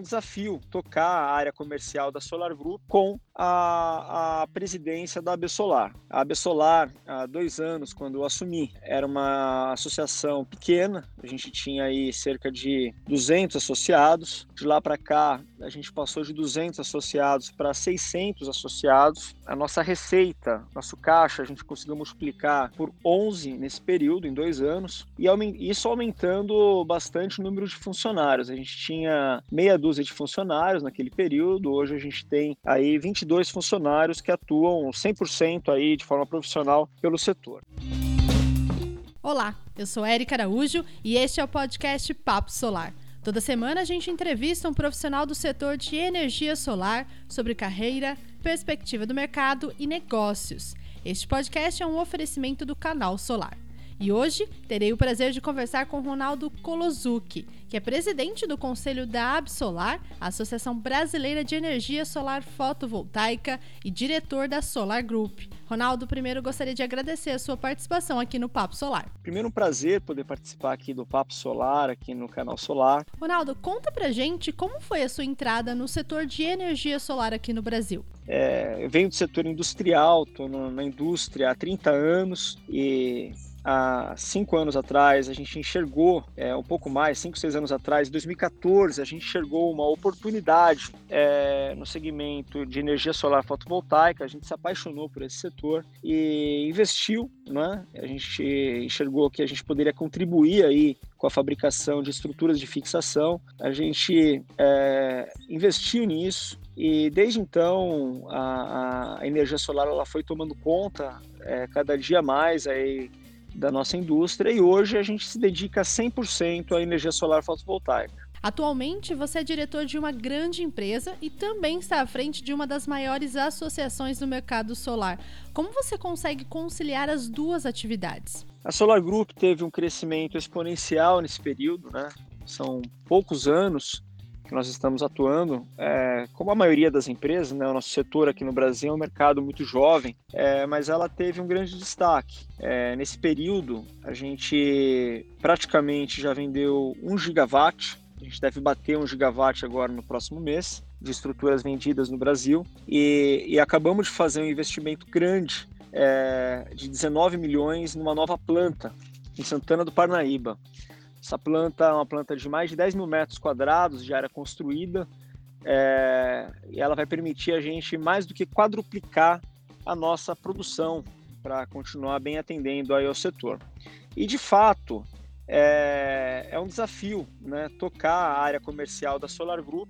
um desafio tocar a área comercial da Solar Group com a, a presidência da Solar. A Solar, há dois anos, quando eu assumi, era uma associação pequena, a gente tinha aí cerca de 200 associados. De lá para cá, a gente passou de 200 associados para 600 associados. A nossa receita, nosso caixa, a gente conseguiu multiplicar por 11 nesse período, em dois anos, e isso aumentando bastante o número de funcionários. A gente tinha meia dúzia de funcionários naquele período, hoje a gente tem aí 22 funcionários que atuam 100% aí de forma profissional pelo setor. Olá, eu sou Érica Araújo e este é o podcast Papo Solar. Toda semana a gente entrevista um profissional do setor de energia solar sobre carreira, perspectiva do mercado e negócios. Este podcast é um oferecimento do Canal Solar. E hoje terei o prazer de conversar com Ronaldo Kolozuki, que é presidente do conselho da Absolar, Associação Brasileira de Energia Solar Fotovoltaica, e diretor da Solar Group. Ronaldo, primeiro gostaria de agradecer a sua participação aqui no Papo Solar. Primeiro um prazer poder participar aqui do Papo Solar, aqui no canal Solar. Ronaldo, conta pra gente como foi a sua entrada no setor de energia solar aqui no Brasil. É, eu venho do setor industrial, estou na indústria há 30 anos e há cinco anos atrás, a gente enxergou, é, um pouco mais, cinco, seis anos atrás, em 2014, a gente enxergou uma oportunidade é, no segmento de energia solar fotovoltaica, a gente se apaixonou por esse setor e investiu, né? a gente enxergou que a gente poderia contribuir aí com a fabricação de estruturas de fixação, a gente é, investiu nisso, e desde então a, a, energia solar ela foi tomando conta é, cada dia mais aí da nossa indústria e hoje a gente se dedica 100% à energia solar fotovoltaica. Atualmente, você é diretor de uma grande empresa e também está à frente de uma das maiores associações do mercado solar. Como você consegue conciliar as duas atividades? A Solar Group teve um crescimento exponencial nesse período, né? São poucos anos que nós estamos atuando, é, como a maioria das empresas, né, o nosso setor aqui no Brasil é um mercado muito jovem, é, mas ela teve um grande destaque. É, nesse período, a gente praticamente já vendeu um gigawatt, a gente deve bater um gigawatt agora no próximo mês de estruturas vendidas no Brasil e, e acabamos de fazer um investimento grande é, de 19 milhões numa nova planta em Santana do Parnaíba. Essa planta é uma planta de mais de 10 mil metros quadrados de área construída é, e ela vai permitir a gente mais do que quadruplicar a nossa produção para continuar bem atendendo aí ao setor. E de fato é, é um desafio né, tocar a área comercial da Solar Group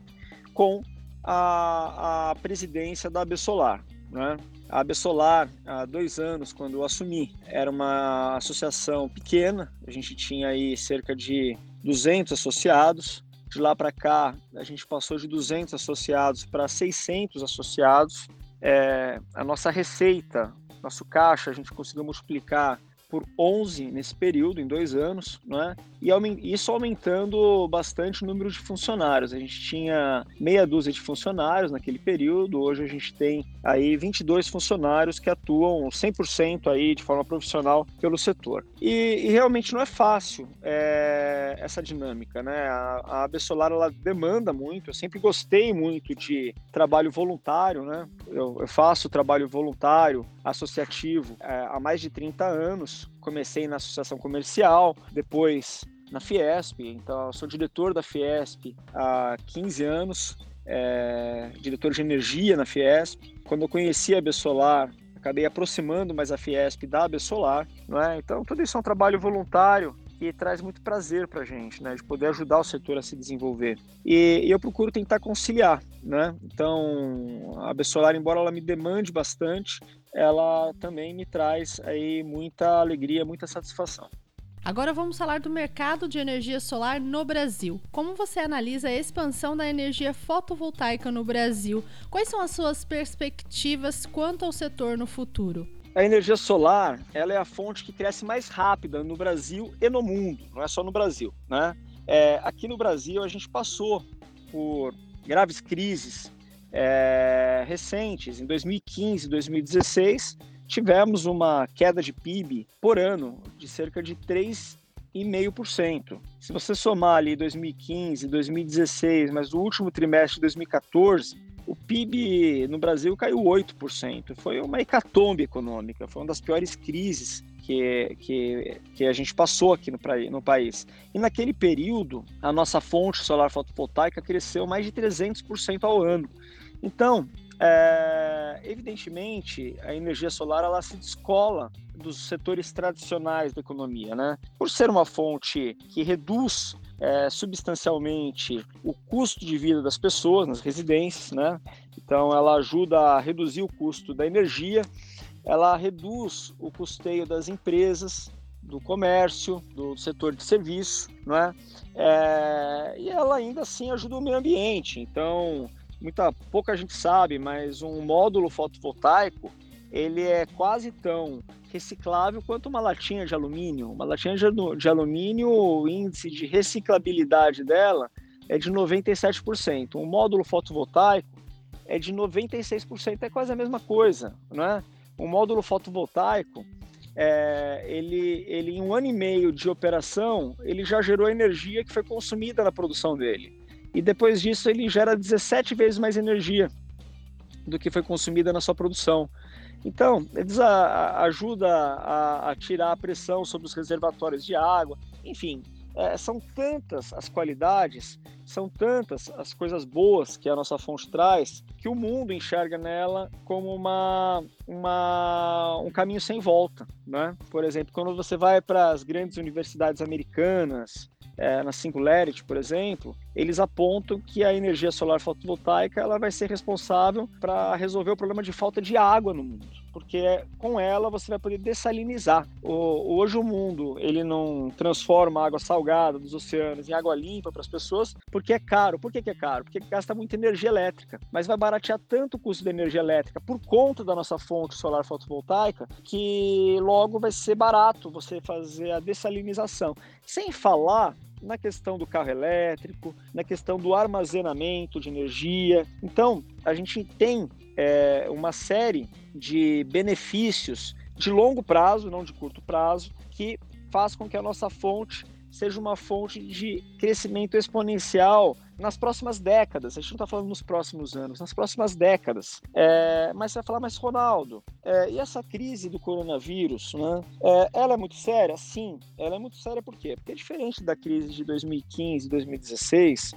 com a, a presidência da Solar. Né? A Solar, há dois anos, quando eu assumi, era uma associação pequena, a gente tinha aí cerca de 200 associados. De lá para cá, a gente passou de 200 associados para 600 associados. É, a nossa receita, nosso caixa, a gente conseguiu multiplicar por 11 nesse período, em dois anos, né? e isso aumentando bastante o número de funcionários. A gente tinha meia dúzia de funcionários naquele período, hoje a gente tem aí 22 funcionários que atuam 100% aí de forma profissional pelo setor. E, e realmente não é fácil é, essa dinâmica, né? A, a Bessolar ela demanda muito, eu sempre gostei muito de trabalho voluntário, né? Eu, eu faço trabalho voluntário, associativo, é, há mais de 30 anos. Comecei na associação comercial, depois na Fiesp, então sou diretor da Fiesp há 15 anos, é, diretor de energia na Fiesp. Quando eu conheci a Bessolar, acabei aproximando mais a Fiesp da Bessolar, não é? Então tudo isso é um trabalho voluntário que traz muito prazer para a gente, né, de poder ajudar o setor a se desenvolver. E, e eu procuro tentar conciliar, né? Então, a Bessolar, embora ela me demande bastante, ela também me traz aí muita alegria, muita satisfação. Agora vamos falar do mercado de energia solar no Brasil. Como você analisa a expansão da energia fotovoltaica no Brasil? Quais são as suas perspectivas quanto ao setor no futuro? A energia solar, ela é a fonte que cresce mais rápida no Brasil e no mundo, não é só no Brasil, né? É, aqui no Brasil a gente passou por graves crises é, recentes, em 2015, 2016, tivemos uma queda de PIB por ano de cerca de 3 4,5%. Se você somar ali 2015, 2016, mas o último trimestre de 2014, o PIB no Brasil caiu 8%. Foi uma hecatombe econômica, foi uma das piores crises que, que, que a gente passou aqui no, no país. E naquele período, a nossa fonte solar fotovoltaica cresceu mais de 300% ao ano. Então, é, evidentemente, a energia solar ela se descola dos setores tradicionais da economia, né? Por ser uma fonte que reduz é, substancialmente o custo de vida das pessoas nas residências, né? Então, ela ajuda a reduzir o custo da energia, ela reduz o custeio das empresas, do comércio, do setor de serviço, não é? é? E ela ainda assim ajuda o meio ambiente. Então, muita pouca gente sabe, mas um módulo fotovoltaico ele é quase tão reciclável quanto uma latinha de alumínio. Uma latinha de alumínio, o índice de reciclabilidade dela é de 97%. Um módulo fotovoltaico é de 96%, é quase a mesma coisa, né? Um módulo fotovoltaico, é, ele, ele em um ano e meio de operação, ele já gerou energia que foi consumida na produção dele. E depois disso ele gera 17 vezes mais energia do que foi consumida na sua produção. Então, eles ajudam a, a, tirar a pressão sobre os reservatórios de água, enfim, é, são tantas as qualidades, são tantas as coisas boas que a nossa fonte traz, que o mundo enxerga nela como uma, uma, um caminho sem volta. Né? Por exemplo, quando você vai para as grandes universidades americanas, é, na Singularity, por exemplo, eles apontam que a energia solar fotovoltaica ela vai ser responsável para resolver o problema de falta de água no mundo, porque com ela você vai poder dessalinizar. O, hoje o mundo ele não transforma a água salgada dos oceanos em água limpa para as pessoas porque é caro. Por que, que é caro? Porque gasta muita energia elétrica, mas vai baratear tanto o custo da energia elétrica por conta da nossa fonte solar fotovoltaica que logo vai ser barato você fazer a dessalinização. Sem falar na questão do carro elétrico, na questão do armazenamento de energia. Então, a gente tem é, uma série de benefícios de longo prazo, não de curto prazo, que faz com que a nossa fonte seja uma fonte de crescimento exponencial nas próximas décadas. A gente não está falando nos próximos anos, nas próximas décadas. É, mas você vai falar, mas Ronaldo, é, e essa crise do coronavírus, né? É, ela é muito séria? Sim, ela é muito séria por quê? Porque é diferente da crise de 2015, 2016,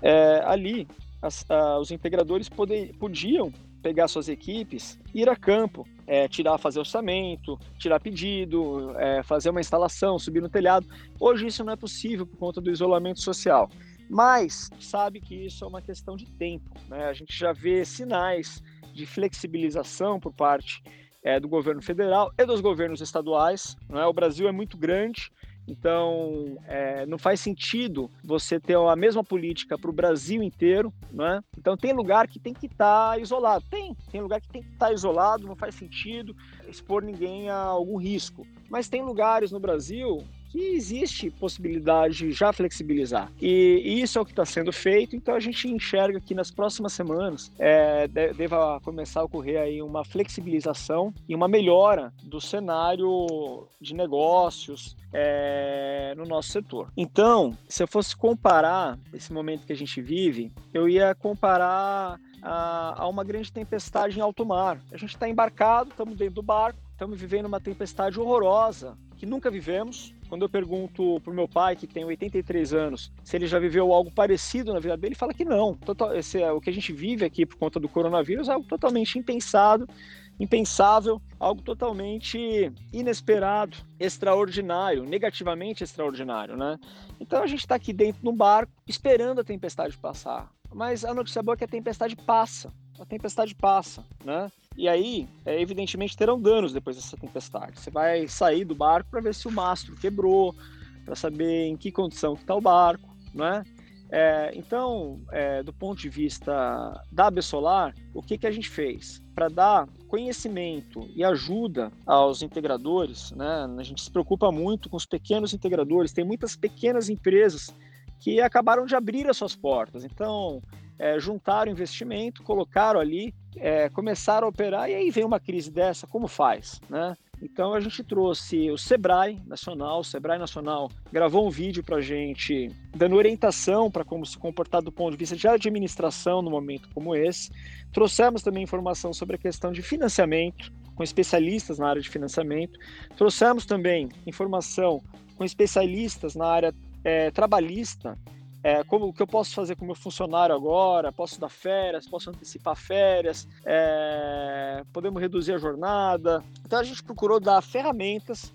é, ali as, a, os integradores poder, podiam pegar suas equipes, ir a campo, é, tirar, fazer orçamento, tirar pedido, é, fazer uma instalação, subir no telhado. Hoje isso não é possível por conta do isolamento social. Mas sabe que isso é uma questão de tempo. Né? A gente já vê sinais de flexibilização por parte é, do governo federal e dos governos estaduais. Né? O Brasil é muito grande, então, é, não faz sentido você ter a mesma política para o Brasil inteiro, né? Então, tem lugar que tem que estar tá isolado. Tem, tem lugar que tem que estar tá isolado, não faz sentido expor ninguém a algum risco. Mas tem lugares no Brasil que existe possibilidade de já flexibilizar. E, isso é o que está sendo feito, então a gente enxerga que nas próximas semanas é, deva começar a ocorrer aí uma flexibilização e uma melhora do cenário de negócios é, no nosso setor. Então, se eu fosse comparar esse momento que a gente vive, eu ia comparar a, a uma grande tempestade em alto mar. A gente está embarcado, estamos dentro do barco, estamos vivendo uma tempestade horrorosa que nunca vivemos. Quando eu pergunto pro meu pai, que tem 83 anos, se ele já viveu algo parecido na vida dele, ele fala que não. Total, esse é, o que a gente vive aqui por conta do coronavírus é algo totalmente impensado, impensável, algo totalmente inesperado, extraordinário, negativamente extraordinário, né? Então a gente está aqui dentro de um barco esperando a tempestade passar. Mas a notícia boa é que a tempestade passa. A tempestade passa, né? E aí, é, evidentemente, terão danos depois dessa tempestade. Você vai sair do barco para ver se o mastro quebrou, para saber em que condição está o barco, né? É, então, é, do ponto de vista da Solar, o que, que a gente fez? Para dar conhecimento e ajuda aos integradores, né? a gente se preocupa muito com os pequenos integradores, tem muitas pequenas empresas que acabaram de abrir as suas portas. Então, é, juntaram investimento, colocaram ali, é, começaram a operar, e aí vem uma crise dessa, como faz? Né? Então a gente trouxe o Sebrae Nacional, o Sebrae Nacional gravou um vídeo para gente dando orientação para como se comportar do ponto de vista de administração no momento como esse. Trouxemos também informação sobre a questão de financiamento, com especialistas na área de financiamento. Trouxemos também informação com especialistas na área é, trabalhista, é, como o que eu posso fazer com o meu funcionário agora, posso dar férias, posso antecipar férias, é, podemos reduzir a jornada. Então a gente procurou dar ferramentas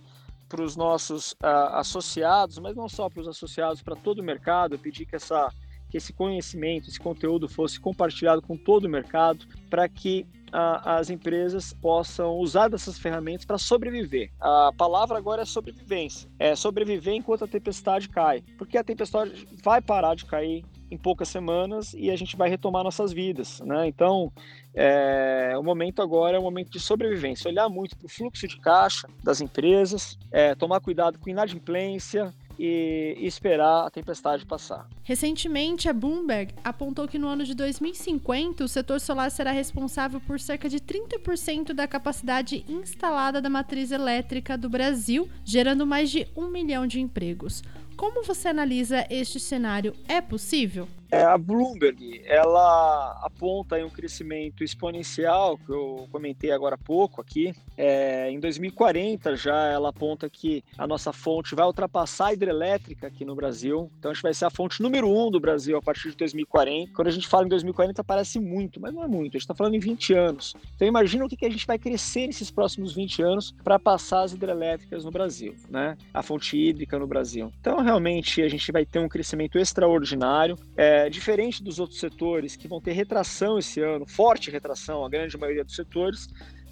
para os nossos uh, associados, mas não só para os associados, para todo o mercado. Eu pedi que essa que esse conhecimento, esse conteúdo fosse compartilhado com todo o mercado, para que as empresas possam usar dessas ferramentas para sobreviver. A palavra agora é sobrevivência. É sobreviver enquanto a tempestade cai, porque a tempestade vai parar de cair em poucas semanas e a gente vai retomar nossas vidas, né? Então, é, o momento agora é um momento de sobrevivência, olhar muito para o fluxo de caixa das empresas, é, tomar cuidado com inadimplência, e, esperar a tempestade passar. Recentemente, a Bloomberg apontou que no ano de 2050 o setor solar será responsável por cerca de 30% da capacidade instalada da matriz elétrica do Brasil, gerando mais de um milhão de empregos. Como você analisa este cenário? É possível? É, a Bloomberg, ela aponta um crescimento exponencial, que eu comentei agora há pouco aqui. É, em 2040 já ela aponta que a nossa fonte vai ultrapassar a hidrelétrica aqui no Brasil. Então a gente vai ser a fonte número um do Brasil a partir de 2040. Quando a gente fala em 2040 parece muito, mas não é muito. A gente está falando em 20 anos. Então imagina o que, que a gente vai crescer nesses próximos 20 anos para passar as hidrelétricas no Brasil, né? A fonte hídrica no Brasil. Então realmente a gente vai ter um crescimento extraordinário. É, é, diferente dos outros setores que vão ter retração esse ano, forte retração, a grande maioria dos setores,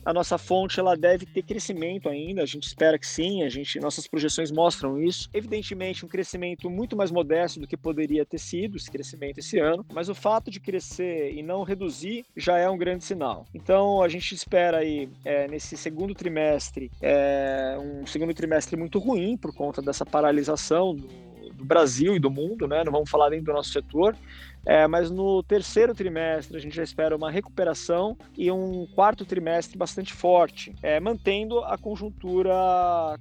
a nossa fonte ela deve ter crescimento ainda, a gente espera que sim, a gente, nossas projeções mostram isso. Evidentemente, um crescimento muito mais modesto do que poderia ter sido esse crescimento esse ano, mas o fato de crescer e não reduzir já é um grande sinal. Então, a gente espera aí, é, nesse segundo trimestre, é, um segundo trimestre muito ruim por conta dessa paralisação do do Brasil e do mundo, né? Não vamos falar nem do nosso setor, é, mas no terceiro trimestre a gente já espera uma recuperação e um quarto trimestre bastante forte, é, mantendo a conjuntura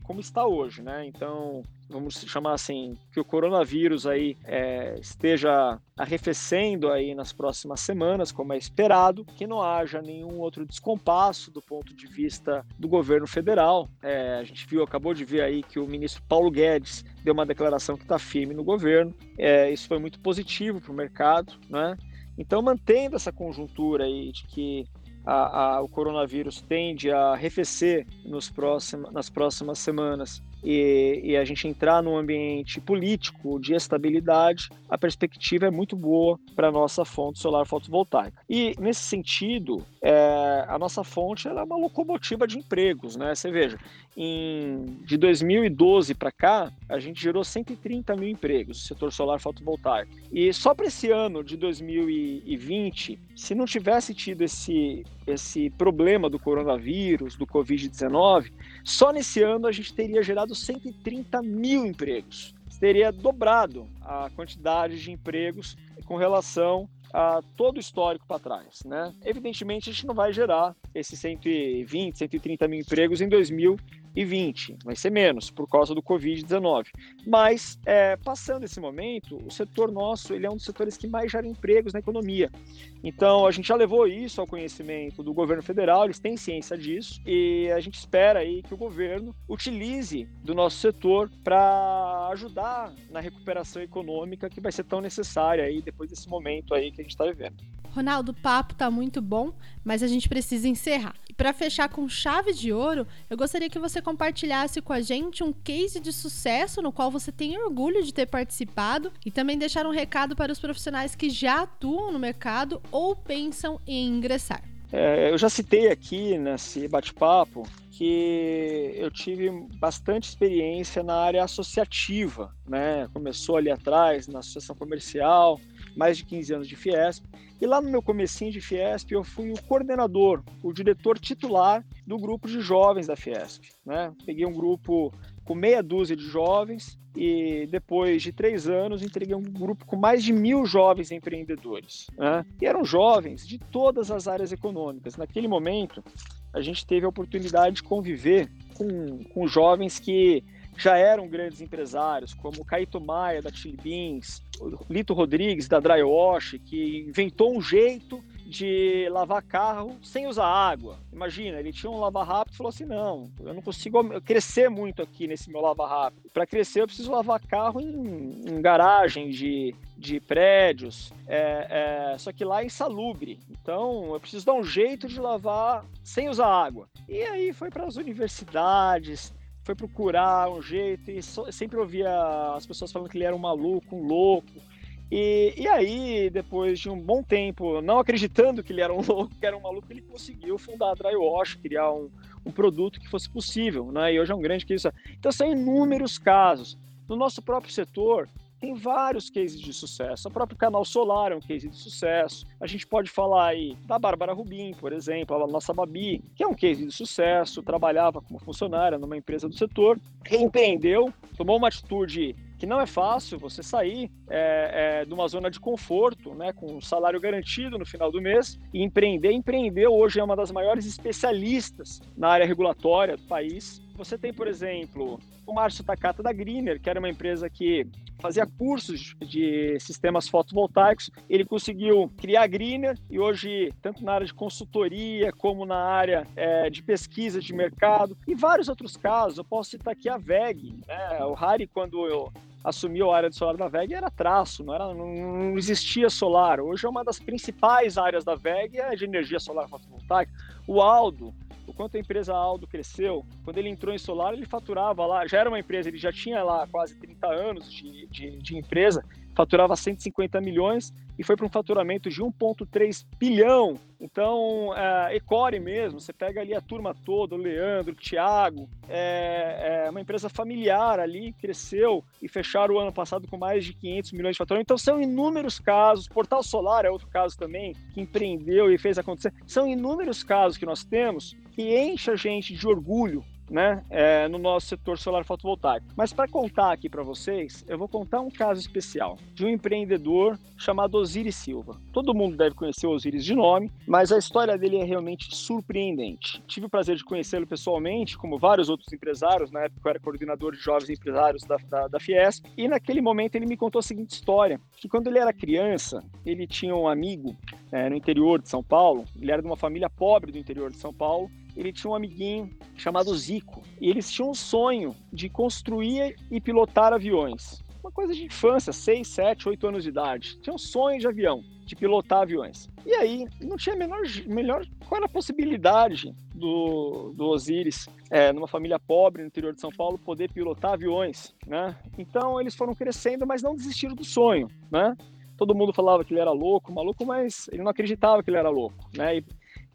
como está hoje, né? Então, vamos chamar assim, que o coronavírus aí é, esteja arrefecendo aí nas próximas semanas, como é esperado, que não haja nenhum outro descompasso do ponto de vista do governo federal. É, a gente viu, acabou de ver aí que o ministro Paulo Guedes deu uma declaração que está firme no governo. É, isso foi muito positivo para o mercado, né? Então, mantendo essa conjuntura aí de que a, a, o coronavírus tende a arrefecer nos próximos, nas próximas semanas e, e, a gente entrar num ambiente político de estabilidade, a perspectiva é muito boa para a nossa fonte solar fotovoltaica. E, nesse sentido, é, a nossa fonte é uma locomotiva de empregos. Né? Você veja, em, de 2012 para cá, a gente gerou 130 mil empregos no setor solar fotovoltaico. E só para esse ano de 2020, se não tivesse tido esse, esse problema do coronavírus, do Covid-19, só nesse ano a gente teria gerado 130 mil empregos. Teria dobrado a quantidade de empregos com relação a todo o histórico para trás. Né? Evidentemente, a gente não vai gerar esses 120, 130 mil empregos em 2000 2020, vai ser menos por causa do Covid-19. Mas, é, passando esse momento, o setor nosso ele é um dos setores que mais gera empregos na economia. Então, a gente já levou isso ao conhecimento do governo federal, eles têm ciência disso, e a gente espera aí que o governo utilize do nosso setor para ajudar na recuperação econômica que vai ser tão necessária aí depois desse momento aí que a gente está vivendo. Ronaldo, o papo tá muito bom, mas a gente precisa encerrar. Para fechar com chave de ouro, eu gostaria que você compartilhasse com a gente um case de sucesso no qual você tem orgulho de ter participado e também deixar um recado para os profissionais que já atuam no mercado ou pensam em ingressar. É, eu já citei aqui nesse bate-papo que eu tive bastante experiência na área associativa, né? Começou ali atrás na associação comercial, mais de 15 anos de Fiesp. E lá no meu comecinho de Fiesp, eu fui o coordenador, o diretor titular do grupo de jovens da Fiesp. Né? Peguei um grupo com meia dúzia de jovens e depois de três anos entreguei um grupo com mais de mil jovens empreendedores. Né? E eram jovens de todas as áreas econômicas. Naquele momento, a gente teve a oportunidade de conviver com, com jovens que já eram grandes empresários, como Caíto Maia, da Chili Beans, Lito Rodrigues, da Drywash, que inventou um jeito de lavar carro sem usar água. Imagina, ele tinha um lava rápido e falou assim: não, eu não consigo crescer muito aqui nesse meu lava rápido. Para crescer, eu preciso lavar carro em, em garagem de, de prédios, é, é, só que lá é insalubre. Então, eu preciso dar um jeito de lavar sem usar água. E aí foi para as universidades, foi procurar um jeito e so, sempre ouvia as pessoas falando que ele era um maluco, um louco. E, e aí, depois de um bom tempo, não acreditando que ele era um louco, que era um maluco, ele conseguiu fundar a Drywash, criar um, um produto que fosse possível, né? E hoje é um grande isso. Então, são inúmeros casos. No nosso próprio setor, tem vários cases de sucesso. O próprio canal Solar é um case de sucesso. A gente pode falar aí da Bárbara Rubim, por exemplo, a nossa Babi, que é um case de sucesso, trabalhava como funcionária numa empresa do setor, empreendeu, tomou uma atitude que não é fácil você sair é, é, de uma zona de conforto, né, com um salário garantido no final do mês e empreender. Empreender hoje é uma das maiores especialistas na área regulatória do país. Você tem, por exemplo, o Márcio Takata da Greener, que era uma empresa que fazia cursos de sistemas fotovoltaicos. Ele conseguiu criar a Greener e hoje, tanto na área de consultoria como na área é, de pesquisa de mercado e vários outros casos. Eu posso citar aqui a VEG. Né? O Harry, quando eu assumiu a área de solar da VEG era traço, não, era, não existia solar. Hoje é uma das principais áreas da VEG é de energia solar fotovoltaica. O Aldo, o quanto a empresa Aldo cresceu, quando ele entrou em solar, ele faturava lá, já era uma empresa, ele já tinha lá quase 30 anos de, de, de empresa, faturava 150 milhões e foi para um faturamento de 1,3 bilhão. Então, é, Ecore mesmo, você pega ali a turma toda, o Leandro, o Thiago, é, é, uma empresa familiar ali, cresceu e fecharam o ano passado com mais de 500 milhões de faturamento. Então, são inúmeros casos. Portal Solar é outro caso também, que empreendeu e fez acontecer. São inúmeros casos que nós temos que enche a gente de orgulho né, é, no nosso setor solar fotovoltaico. Mas para contar aqui para vocês, eu vou contar um caso especial de um empreendedor chamado Osiris Silva. Todo mundo deve conhecer o Osiris de nome, mas a história dele é realmente surpreendente. Tive o prazer de conhecê-lo pessoalmente, como vários outros empresários, na época eu era coordenador de jovens empresários da, da, da Fiesp, e naquele momento ele me contou a seguinte história, que quando ele era criança, ele tinha um amigo é, no interior de São Paulo, ele era de uma família pobre do interior de São Paulo, ele tinha um amiguinho chamado Zico. E eles tinham um sonho de construir e pilotar aviões. Uma coisa de infância, 6, 7, 8 anos de idade. Tinha um sonho de avião, de pilotar aviões. E aí, não tinha a menor, melhor. Qual era a possibilidade do, do Osiris, é, numa família pobre no interior de São Paulo, poder pilotar aviões, né? Então, eles foram crescendo, mas não desistiram do sonho, né? Todo mundo falava que ele era louco, maluco, mas ele não acreditava que ele era louco, né? E,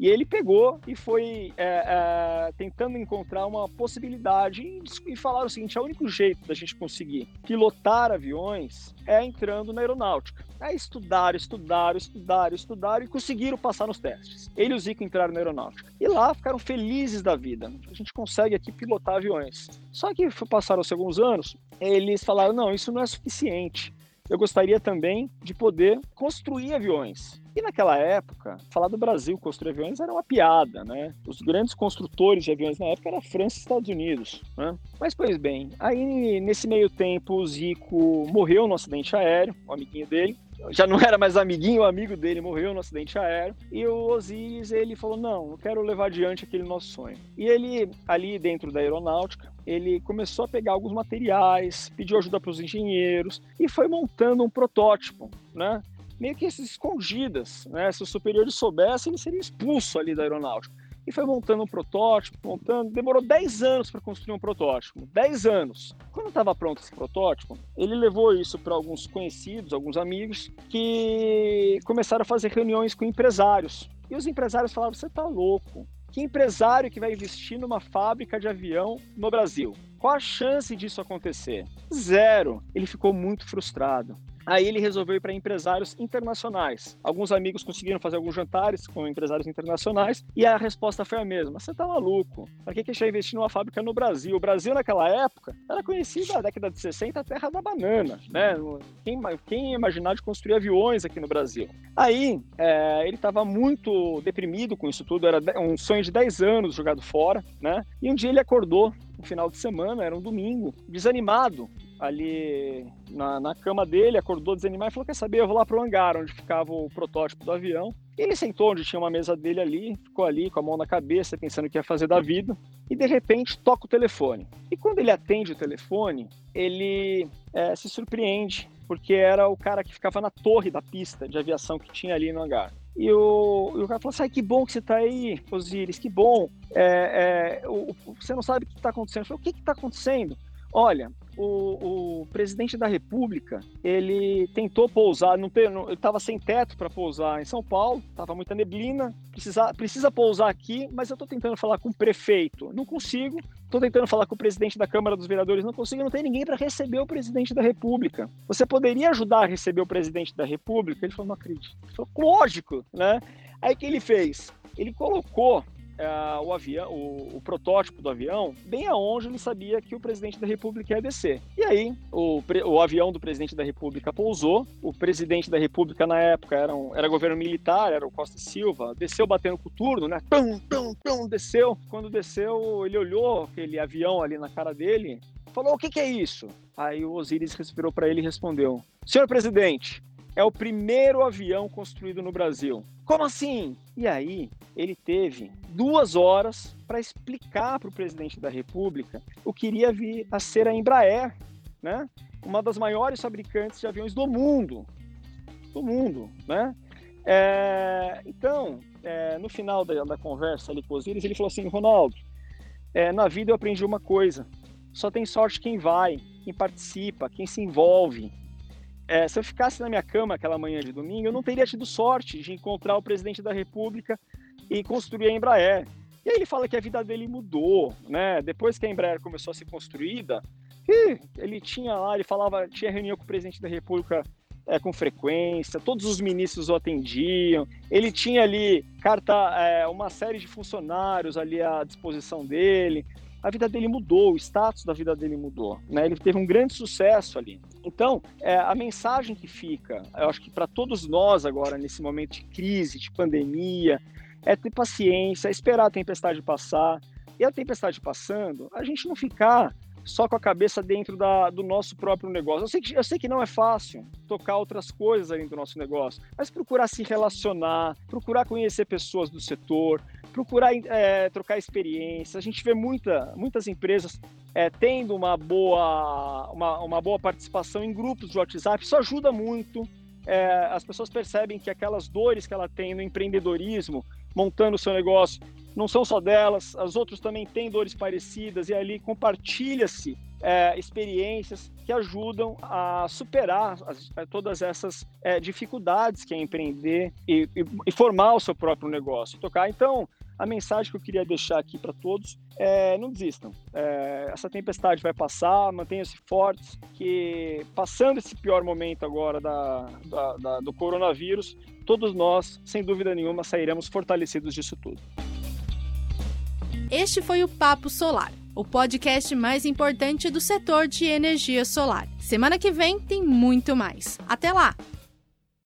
e ele pegou e foi é, é, tentando encontrar uma possibilidade e, e falaram o seguinte: é o único jeito da gente conseguir pilotar aviões é entrando na aeronáutica. Aí estudaram, estudaram, estudaram, estudaram e conseguiram passar nos testes. Ele e o Zico entraram na aeronáutica. E lá ficaram felizes da vida. A gente consegue aqui pilotar aviões. Só que passaram-se alguns anos, eles falaram: não, isso não é suficiente eu gostaria também de poder construir aviões. E naquela época, falar do Brasil construir aviões era uma piada, né? Os grandes construtores de aviões na época eram França e Estados Unidos, né? Mas, pois bem, aí nesse meio tempo o Zico morreu no acidente aéreo, o amiguinho dele, já não era mais amiguinho, o amigo dele morreu no acidente aéreo. E o Osiris, ele falou: Não, eu quero levar adiante aquele nosso sonho. E ele, ali dentro da aeronáutica, ele começou a pegar alguns materiais, pediu ajuda para os engenheiros e foi montando um protótipo, né? Meio que escondidas, né? Se os superiores soubessem, ele seria expulso ali da aeronáutica e foi montando um protótipo, montando. Demorou 10 anos para construir um protótipo. 10 anos. Quando estava pronto esse protótipo, ele levou isso para alguns conhecidos, alguns amigos, que começaram a fazer reuniões com empresários. E os empresários falavam: você está louco. Que empresário que vai investir numa fábrica de avião no Brasil? Qual a chance disso acontecer? Zero. Ele ficou muito frustrado. Aí ele resolveu ir para empresários internacionais. Alguns amigos conseguiram fazer alguns jantares com empresários internacionais e a resposta foi a mesma: você tá maluco? Para que, a gente vai investir numa fábrica no Brasil? O Brasil, naquela época, era conhecido na década de 60 a terra da banana, né? Quem, quem imaginar de construir aviões aqui no Brasil? Aí é, ele estava muito deprimido com isso tudo, era um sonho de 10 anos jogado fora, né? E um dia ele acordou no final de semana, era um domingo, desanimado, ali na, na, cama dele, acordou desanimado e falou: Quer saber? Eu vou lá pro hangar onde ficava o protótipo do avião. Ele sentou onde tinha uma mesa dele ali, ficou ali com a mão na cabeça, pensando o que ia fazer da vida. E de repente toca o telefone. E quando ele atende o telefone, ele é, se surpreende, porque era o cara que ficava na torre da pista de aviação que tinha ali no hangar. E o, e o cara falou assim: que bom que você está aí, Osiris, que bom. É, é, o, você não sabe o que está acontecendo. Eu falei: o que está acontecendo? Olha, o, o, presidente da República ele tentou pousar, não, não ele estava sem teto para pousar em São Paulo, estava muita neblina, precisa, precisa pousar aqui, mas eu estou tentando falar com o prefeito, não consigo. Estou tentando falar com o presidente da Câmara dos Vereadores, não consigo, não tem ninguém para receber o presidente da República. Você poderia ajudar a receber o presidente da República? Ele falou, não acredito. Ele falou, lógico, né? Aí o que ele fez? Ele colocou é, o avião, o, o, protótipo do avião, bem aonde ele sabia que o presidente da República ia descer. E aí, o, o avião do presidente da República pousou, o presidente da República na época era, um, era governo militar, era o Costa Silva, desceu batendo com o turno, né? Pum, pum, pum, desceu. Quando desceu, ele olhou aquele avião ali na cara dele, falou: O que, que é isso? Aí o Osiris respirou para ele e respondeu: Senhor presidente, é o primeiro avião construído no Brasil. Como assim? E aí, ele teve duas horas para explicar para o presidente da República o que iria vir a ser a Embraer, né? uma das maiores fabricantes de aviões do mundo. Do mundo, né? É, então, é, no final da, da, conversa ali com os Osiris, ele falou assim: Ronaldo, é, na vida eu aprendi uma coisa: só tem sorte quem vai, quem participa, quem se envolve. É, se eu ficasse na minha cama aquela manhã de domingo, eu não teria tido sorte de encontrar o presidente da República e construir a Embraer. E aí ele fala que a vida dele mudou, né? Depois que a Embraer começou a ser construída, ele tinha lá, ele falava, tinha reunião com o presidente da República é, com frequência, todos os ministros o atendiam, ele tinha ali carta, é, uma série de funcionários ali à disposição dele a vida dele mudou, o status da vida dele mudou, né? Ele teve um grande sucesso ali. Então, é, a mensagem que fica, eu acho que para todos nós agora nesse momento de crise, de pandemia, é ter paciência, é esperar a tempestade passar. E a tempestade passando, a gente não ficar só com a cabeça dentro da, do nosso próprio negócio. Eu sei, que, eu sei que não é fácil tocar outras coisas ali do nosso negócio, mas procurar se relacionar, procurar conhecer pessoas do setor, procurar é, trocar experiências. A gente vê muita, muitas empresas é, tendo uma boa, uma, uma boa participação em grupos de WhatsApp, isso ajuda muito. É, as pessoas percebem que aquelas dores que ela tem no empreendedorismo, montando o seu negócio, não são só delas, as outras também têm dores parecidas e ali compartilha-se é, experiências que ajudam a superar as, é, todas essas é, dificuldades que é empreender e, e, e, formar o seu próprio negócio, tocar. Então, a mensagem que eu queria deixar aqui para todos é não desistam. É, essa tempestade vai passar, mantenham-se fortes, que passando esse pior momento agora da, da, da, do coronavírus, todos nós, sem dúvida nenhuma, sairemos fortalecidos disso tudo. Este foi o Papo Solar, o podcast mais importante do setor de energia solar. Semana que vem tem muito mais. Até lá!